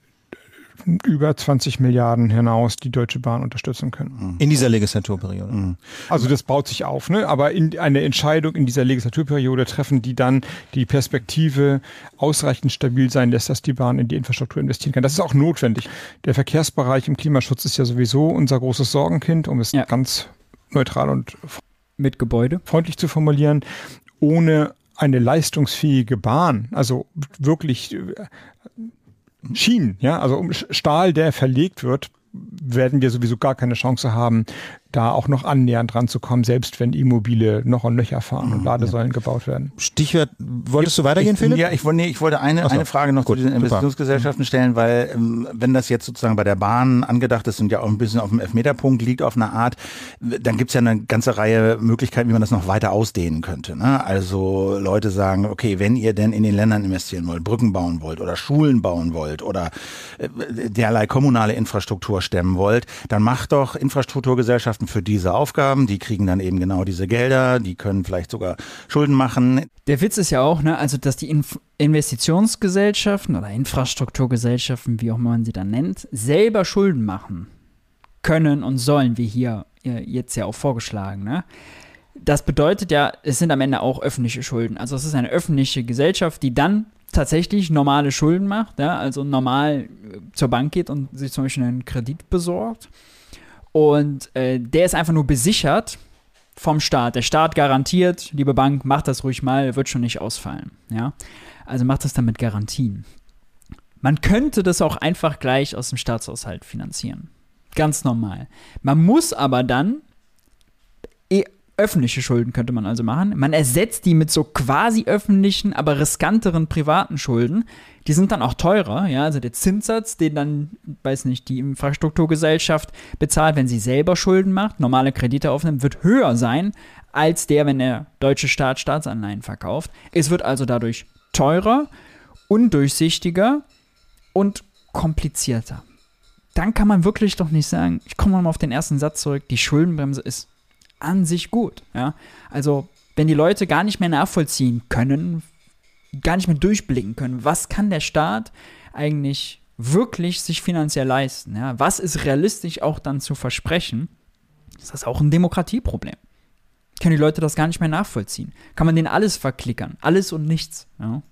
über 20 Milliarden hinaus die Deutsche Bahn unterstützen können. Mhm. In dieser Legislaturperiode. Mhm. Also das baut sich auf, ne? aber in, eine Entscheidung in dieser Legislaturperiode treffen, die dann die Perspektive ausreichend stabil sein lässt, dass die Bahn in die Infrastruktur investieren kann. Das ist auch notwendig. Der Verkehrsbereich im Klimaschutz ist ja sowieso unser großes Sorgenkind, um es ja. ganz neutral und mit Gebäude freundlich zu formulieren. Ohne eine leistungsfähige Bahn, also wirklich Schienen, ja, also um Stahl, der verlegt wird, werden wir sowieso gar keine Chance haben, da auch noch annähernd dran zu kommen, selbst wenn Immobile noch und nöcher fahren und mhm, Ladesäulen ja. gebaut werden. Stichwort, wolltest du weitergehen, ich, Philipp? Ja, ich, nee, ich wollte eine, so, eine Frage noch gut, zu diesen Investitionsgesellschaften stellen, weil ähm, wenn das jetzt sozusagen bei der Bahn angedacht ist und ja auch ein bisschen auf dem Elfmeterpunkt liegt auf eine Art, dann gibt's ja eine ganze Reihe Möglichkeiten, wie man das noch weiter ausdehnen könnte. Ne? Also Leute sagen, okay, wenn ihr denn in den Ländern investieren wollt, Brücken bauen wollt oder Schulen bauen wollt oder äh, derlei kommunale Infrastruktur stemmen wollt, dann macht doch Infrastrukturgesellschaften für diese Aufgaben. Die kriegen dann eben genau diese Gelder, die können vielleicht sogar Schulden machen. Der Witz ist ja auch, ne, also dass die Inf Investitionsgesellschaften oder Infrastrukturgesellschaften, wie auch immer man sie dann nennt, selber Schulden machen können und sollen, wie hier jetzt ja auch vorgeschlagen. Ne? Das bedeutet ja, es sind am Ende auch öffentliche Schulden. Also es ist eine öffentliche Gesellschaft, die dann tatsächlich normale Schulden macht, ja, also normal äh, zur Bank geht und sich zum Beispiel einen Kredit besorgt. Und äh, der ist einfach nur besichert vom Staat. Der Staat garantiert, liebe Bank, macht das ruhig mal, wird schon nicht ausfallen. Ja? Also macht das dann mit Garantien. Man könnte das auch einfach gleich aus dem Staatshaushalt finanzieren. Ganz normal. Man muss aber dann öffentliche Schulden könnte man also machen. Man ersetzt die mit so quasi öffentlichen, aber riskanteren privaten Schulden. Die sind dann auch teurer, ja, also der Zinssatz, den dann, weiß nicht, die Infrastrukturgesellschaft bezahlt, wenn sie selber Schulden macht, normale Kredite aufnimmt, wird höher sein als der, wenn der deutsche Staat Staatsanleihen verkauft. Es wird also dadurch teurer, undurchsichtiger und komplizierter. Dann kann man wirklich doch nicht sagen, ich komme mal auf den ersten Satz zurück, die Schuldenbremse ist an sich gut. Ja? Also, wenn die Leute gar nicht mehr nachvollziehen können, gar nicht mehr durchblicken können, was kann der Staat eigentlich wirklich sich finanziell leisten? Ja? Was ist realistisch auch dann zu versprechen? Ist das auch ein Demokratieproblem? Können die Leute das gar nicht mehr nachvollziehen? Kann man denen alles verklickern? Alles und nichts. Ja?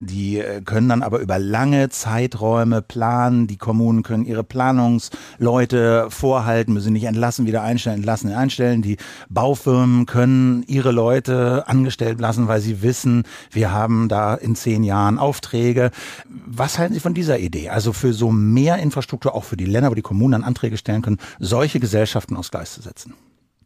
Die äh, können dann aber über lange Zeiträume planen. Die Kommunen können ihre Planungsleute vorhalten, müssen nicht entlassen, wieder einstellen, entlassen, einstellen. Die Baufirmen können ihre Leute angestellt lassen, weil sie wissen, wir haben da in zehn Jahren Aufträge. Was halten Sie von dieser Idee? Also für so mehr Infrastruktur, auch für die Länder, wo die Kommunen dann Anträge stellen können, solche Gesellschaften aufs Gleis zu setzen?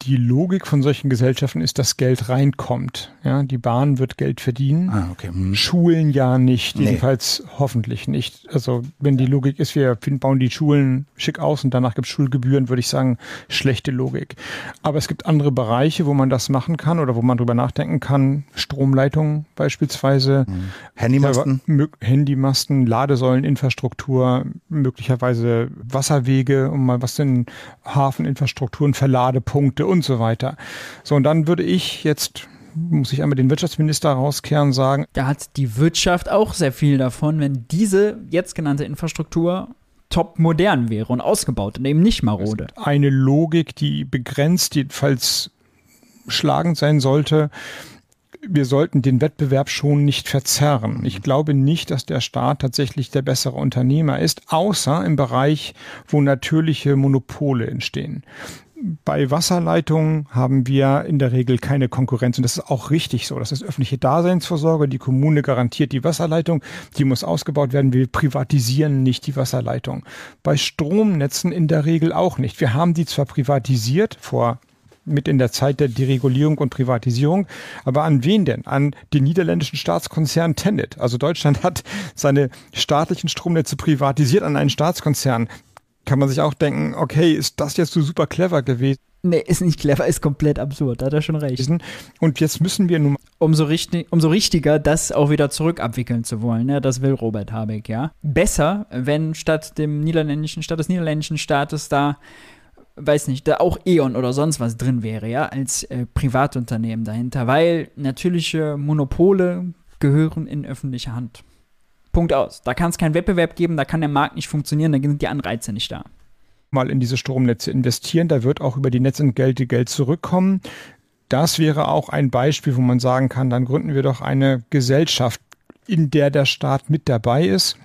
Die Logik von solchen Gesellschaften ist, dass Geld reinkommt. Ja, die Bahn wird Geld verdienen. Ah, okay. Hm. Schulen ja nicht, nee. jedenfalls hoffentlich nicht. Also wenn die Logik ist, wir bauen die Schulen schick aus und danach gibt es Schulgebühren, würde ich sagen, schlechte Logik. Aber es gibt andere Bereiche, wo man das machen kann oder wo man drüber nachdenken kann. Stromleitungen beispielsweise, hm. Handymasten, Handymasten, Ladesäulen, Infrastruktur, möglicherweise Wasserwege, um mal was in Hafeninfrastrukturen, Verladepunkte und so weiter. So, und dann würde ich jetzt muss ich einmal den Wirtschaftsminister rauskehren sagen. Da hat die Wirtschaft auch sehr viel davon, wenn diese jetzt genannte Infrastruktur top modern wäre und ausgebaut und eben nicht marode. Eine Logik, die begrenzt, jedenfalls schlagend sein sollte. Wir sollten den Wettbewerb schon nicht verzerren. Ich glaube nicht, dass der Staat tatsächlich der bessere Unternehmer ist, außer im Bereich, wo natürliche Monopole entstehen bei Wasserleitungen haben wir in der Regel keine Konkurrenz und das ist auch richtig so. Das ist öffentliche Daseinsvorsorge. Die Kommune garantiert die Wasserleitung, die muss ausgebaut werden. Wir privatisieren nicht die Wasserleitung. Bei Stromnetzen in der Regel auch nicht. Wir haben die zwar privatisiert vor mit in der Zeit der Deregulierung und Privatisierung. Aber an wen denn? An den niederländischen Staatskonzern Tenet. Also Deutschland hat seine staatlichen Stromnetze privatisiert an einen Staatskonzern kann man sich auch denken, okay, ist das jetzt so super clever gewesen? Nee, ist nicht clever, ist komplett absurd, da hat er schon recht. Und jetzt müssen wir nun. Umso, richtig, umso richtiger, das auch wieder zurückabwickeln zu wollen, ja, das will Robert Habeck, ja. Besser, wenn statt dem niederländischen, statt des niederländischen Staates da, weiß nicht, da auch E.ON oder sonst was drin wäre, ja, als äh, Privatunternehmen dahinter, weil natürliche Monopole gehören in öffentliche Hand. Punkt aus. Da kann es keinen Wettbewerb geben, da kann der Markt nicht funktionieren, da sind die Anreize nicht da. Mal in diese Stromnetze investieren, da wird auch über die Netzentgelte Geld zurückkommen. Das wäre auch ein Beispiel, wo man sagen kann, dann gründen wir doch eine Gesellschaft, in der der Staat mit dabei ist.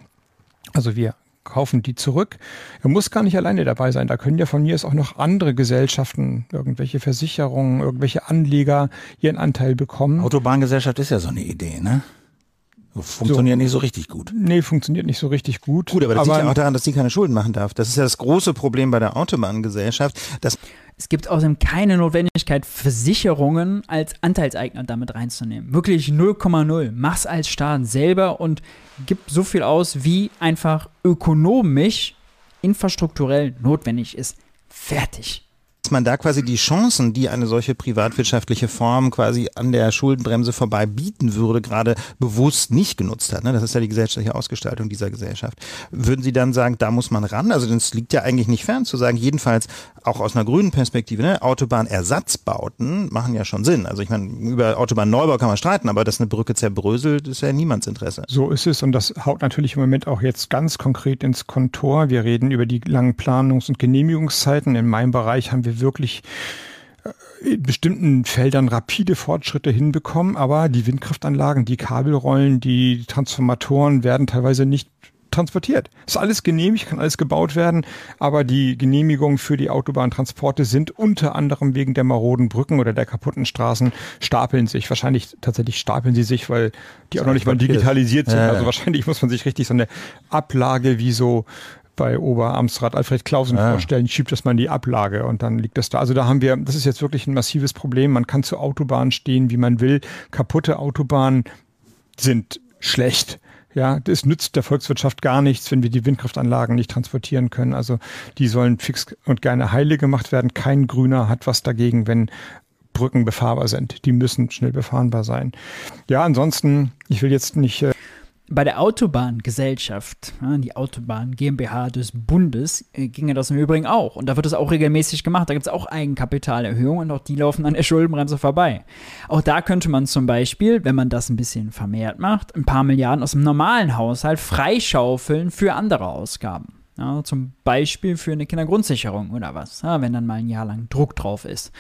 Also wir kaufen die zurück. Er muss gar nicht alleine dabei sein. Da können ja von mir aus auch noch andere Gesellschaften, irgendwelche Versicherungen, irgendwelche Anleger ihren Anteil bekommen. Autobahngesellschaft ist ja so eine Idee, ne? Funktioniert so. nicht so richtig gut. Nee, funktioniert nicht so richtig gut. Gut, aber das aber liegt ja auch daran, dass sie keine Schulden machen darf. Das ist ja das große Problem bei der Autobahngesellschaft. Dass es gibt außerdem keine Notwendigkeit, Versicherungen als Anteilseigner damit reinzunehmen. Wirklich 0,0. Mach's als Staat selber und gib so viel aus, wie einfach ökonomisch, infrastrukturell notwendig ist. Fertig dass man da quasi die Chancen, die eine solche privatwirtschaftliche Form quasi an der Schuldenbremse vorbei bieten würde, gerade bewusst nicht genutzt hat. Ne? Das ist ja die gesellschaftliche Ausgestaltung dieser Gesellschaft. Würden Sie dann sagen, da muss man ran? Also es liegt ja eigentlich nicht fern zu sagen, jedenfalls auch aus einer grünen Perspektive, ne? Autobahnersatzbauten machen ja schon Sinn. Also ich meine, über Autobahnneubau kann man streiten, aber dass eine Brücke zerbröselt, ist ja niemands Interesse. So ist es und das haut natürlich im Moment auch jetzt ganz konkret ins Kontor. Wir reden über die langen Planungs- und Genehmigungszeiten. In meinem Bereich haben wir wirklich äh, in bestimmten Feldern rapide Fortschritte hinbekommen, aber die Windkraftanlagen, die Kabelrollen, die Transformatoren werden teilweise nicht transportiert. Ist alles genehmigt, kann alles gebaut werden, aber die Genehmigungen für die Autobahntransporte sind unter anderem wegen der maroden Brücken oder der kaputten Straßen stapeln sich. Wahrscheinlich tatsächlich stapeln sie sich, weil die auch noch nicht mal digitalisiert sind. Also wahrscheinlich muss man sich richtig so eine Ablage wie so bei Oberamtsrat Alfred Klausen ah. vorstellen, schiebt das mal in die Ablage und dann liegt das da. Also da haben wir, das ist jetzt wirklich ein massives Problem. Man kann zur Autobahn stehen, wie man will. Kaputte Autobahnen sind schlecht. Ja, das nützt der Volkswirtschaft gar nichts, wenn wir die Windkraftanlagen nicht transportieren können. Also die sollen fix und gerne heile gemacht werden. Kein Grüner hat was dagegen, wenn Brücken befahrbar sind. Die müssen schnell befahrbar sein. Ja, ansonsten, ich will jetzt nicht äh, bei der Autobahngesellschaft, die Autobahn GmbH des Bundes, äh, ginge das im Übrigen auch. Und da wird es auch regelmäßig gemacht. Da gibt es auch Eigenkapitalerhöhungen und auch die laufen an der Schuldenbremse vorbei. Auch da könnte man zum Beispiel, wenn man das ein bisschen vermehrt macht, ein paar Milliarden aus dem normalen Haushalt freischaufeln für andere Ausgaben. Ja, zum Beispiel für eine Kindergrundsicherung oder was, wenn dann mal ein Jahr lang Druck drauf ist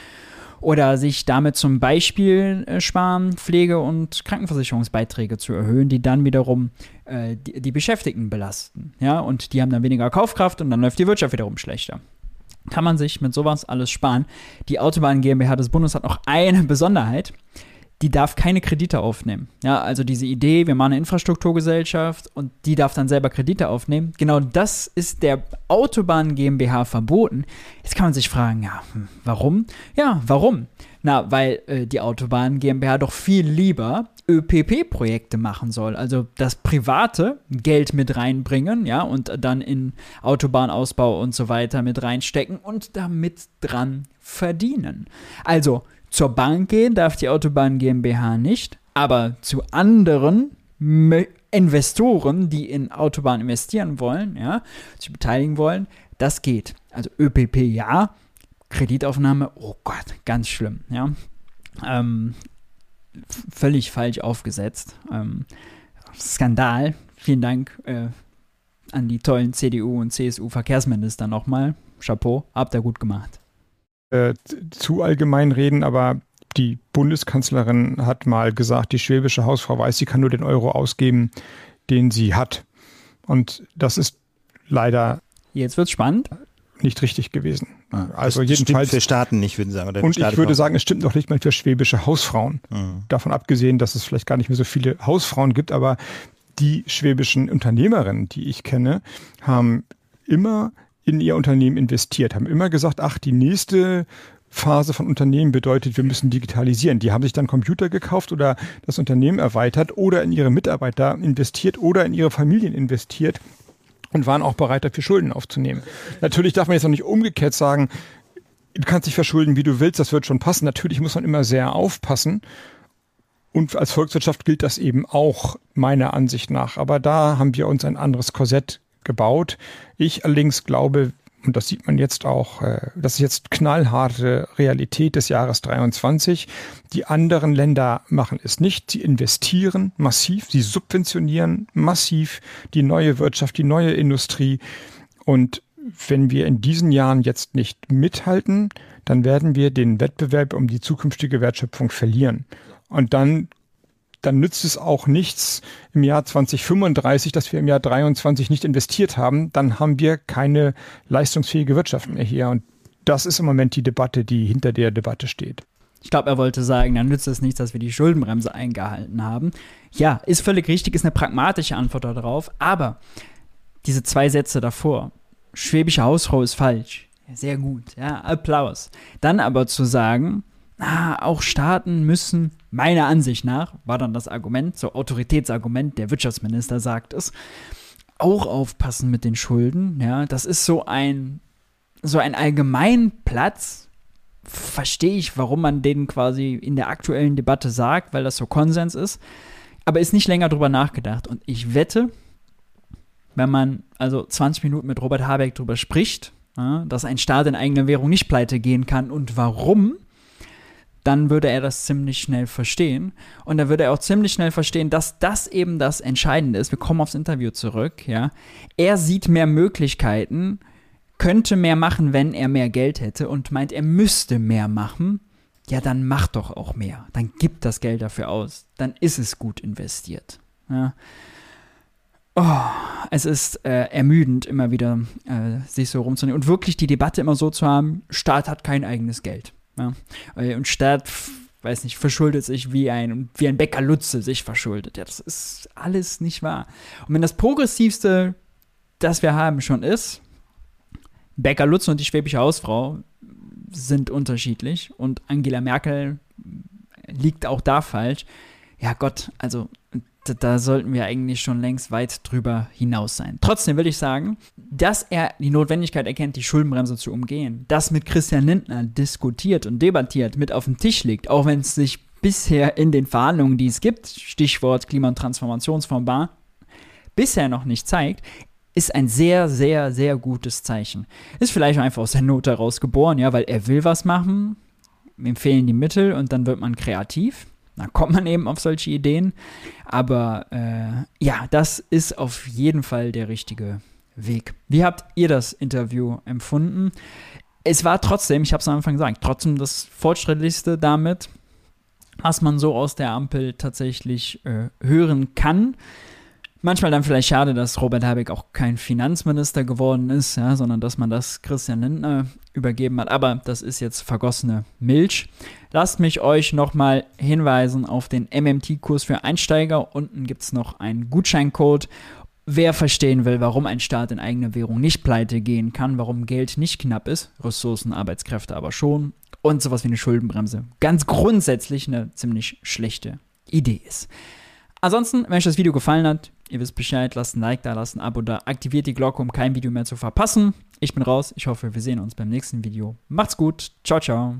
oder sich damit zum Beispiel äh, sparen, Pflege- und Krankenversicherungsbeiträge zu erhöhen, die dann wiederum äh, die, die, Beschäftigten belasten. Ja, und die haben dann weniger Kaufkraft und dann läuft die Wirtschaft wiederum schlechter. Kann man sich mit sowas alles sparen. Die Autobahn GmbH des Bundes hat noch eine Besonderheit die darf keine Kredite aufnehmen. Ja, also diese Idee, wir machen eine Infrastrukturgesellschaft und die darf dann selber Kredite aufnehmen. Genau das ist der Autobahn GmbH verboten. Jetzt kann man sich fragen, ja, hm, warum? Ja, warum? Na, weil äh, die Autobahn GmbH doch viel lieber ÖPP-Projekte machen soll. Also das private Geld mit reinbringen, ja, und dann in Autobahnausbau und so weiter mit reinstecken und damit dran verdienen. Also zur Bank gehen darf die Autobahn GmbH nicht, aber zu anderen Investoren, die in Autobahnen investieren wollen, ja, sich beteiligen wollen, das geht. Also ÖPP ja, Kreditaufnahme, oh Gott, ganz schlimm, ja. Ähm, völlig falsch aufgesetzt. Ähm, Skandal. Vielen Dank äh, an die tollen CDU und CSU Verkehrsminister nochmal. Chapeau, habt ihr gut gemacht. Äh, zu allgemein reden, aber die Bundeskanzlerin hat mal gesagt, die schwäbische Hausfrau weiß, sie kann nur den Euro ausgeben, den sie hat. Und das ist leider. Jetzt wird's spannend. Nicht richtig gewesen. Ah, also jedenfalls für Staaten nicht, würden Sie sagen. und ich würde sagen, es stimmt noch nicht mal für schwäbische Hausfrauen. Mhm. Davon abgesehen, dass es vielleicht gar nicht mehr so viele Hausfrauen gibt, aber die schwäbischen Unternehmerinnen, die ich kenne, haben immer in ihr Unternehmen investiert, haben immer gesagt, ach, die nächste Phase von Unternehmen bedeutet, wir müssen digitalisieren. Die haben sich dann Computer gekauft oder das Unternehmen erweitert oder in ihre Mitarbeiter investiert oder in ihre Familien investiert und waren auch bereit, dafür Schulden aufzunehmen. Natürlich darf man jetzt noch nicht umgekehrt sagen, du kannst dich verschulden, wie du willst, das wird schon passen. Natürlich muss man immer sehr aufpassen. Und als Volkswirtschaft gilt das eben auch meiner Ansicht nach. Aber da haben wir uns ein anderes Korsett gebaut. Ich allerdings glaube, und das sieht man jetzt auch, äh, das ist jetzt knallharte Realität des Jahres 23. Die anderen Länder machen es nicht. Sie investieren massiv, sie subventionieren massiv die neue Wirtschaft, die neue Industrie. Und wenn wir in diesen Jahren jetzt nicht mithalten, dann werden wir den Wettbewerb um die zukünftige Wertschöpfung verlieren. Und dann dann nützt es auch nichts im Jahr 2035, dass wir im Jahr 23 nicht investiert haben. Dann haben wir keine leistungsfähige Wirtschaft mehr hier. Und das ist im Moment die Debatte, die hinter der Debatte steht. Ich glaube, er wollte sagen, dann nützt es nichts, dass wir die Schuldenbremse eingehalten haben. Ja, ist völlig richtig, ist eine pragmatische Antwort darauf, aber diese zwei Sätze davor, schwäbische Hausfrau ist falsch, sehr gut, ja, Applaus. Dann aber zu sagen, ah, auch Staaten müssen, meiner Ansicht nach, war dann das Argument, so Autoritätsargument, der Wirtschaftsminister sagt es, auch aufpassen mit den Schulden, ja, das ist so ein, so ein Allgemeinplatz, verstehe ich, warum man den quasi in der aktuellen Debatte sagt, weil das so Konsens ist, aber ist nicht länger drüber nachgedacht. Und ich wette, wenn man also 20 Minuten mit Robert Habeck drüber spricht, ja, dass ein Staat in eigener Währung nicht pleite gehen kann und warum, dann würde er das ziemlich schnell verstehen. Und dann würde er auch ziemlich schnell verstehen, dass das eben das Entscheidende ist. Wir kommen aufs Interview zurück, ja. Er sieht mehr Möglichkeiten, könnte mehr machen, wenn er mehr Geld hätte und meint, er müsste mehr machen, ja, dann mach doch auch mehr. Dann gib das Geld dafür aus. Dann ist es gut investiert. Ja. Oh, es ist äh, ermüdend, immer wieder äh, sich so rumzunehmen und wirklich die Debatte immer so zu haben, Staat hat kein eigenes Geld. Ja. Äh, und Staat, weiß nicht, verschuldet sich wie ein, wie ein Bäcker Lutze sich verschuldet. Ja, das ist alles nicht wahr. Und wenn das Progressivste, das wir haben, schon ist, Becker Lutz und die schwäbische Hausfrau sind unterschiedlich und Angela Merkel liegt auch da falsch. Ja Gott, also da, sollten wir eigentlich schon längst weit drüber hinaus sein. Trotzdem will ich sagen, dass er die Notwendigkeit erkennt, die Schuldenbremse zu umgehen, das mit Christian Lindner diskutiert und debattiert, mit auf dem Tisch liegt, auch wenn es sich bisher in den Verhandlungen, die es gibt, Stichwort Klima- und Transformationsfonds Bar, bisher noch nicht zeigt, ist ein sehr, sehr, sehr gutes Zeichen. Ist vielleicht einfach aus der Not heraus geboren, ja, weil er will was machen, ihm fehlen die Mittel und dann wird man kreativ. Da kommt man eben auf solche Ideen. Aber äh, ja, das ist auf jeden Fall der richtige Weg. Wie habt ihr das Interview empfunden? Es war trotzdem, ich habe es am Anfang gesagt, trotzdem das fortschrittlichste damit, was man so aus der Ampel tatsächlich äh, hören kann. Manchmal dann vielleicht schade, dass Robert Habeck auch kein Finanzminister geworden ist, ja, sondern dass man das Christian Lindner übergeben hat. Aber das ist jetzt vergossene Milch. Lasst mich euch nochmal hinweisen auf den MMT-Kurs für Einsteiger. Unten gibt es noch einen Gutscheincode. Wer verstehen will, warum ein Staat in eigene Währung nicht pleite gehen kann, warum Geld nicht knapp ist, Ressourcen, Arbeitskräfte aber schon und sowas wie eine Schuldenbremse ganz grundsätzlich eine ziemlich schlechte Idee ist. Ansonsten, wenn euch das Video gefallen hat, Ihr wisst Bescheid, lasst ein Like da, lasst ein Abo da, aktiviert die Glocke, um kein Video mehr zu verpassen. Ich bin raus. Ich hoffe, wir sehen uns beim nächsten Video. Macht's gut. Ciao, ciao.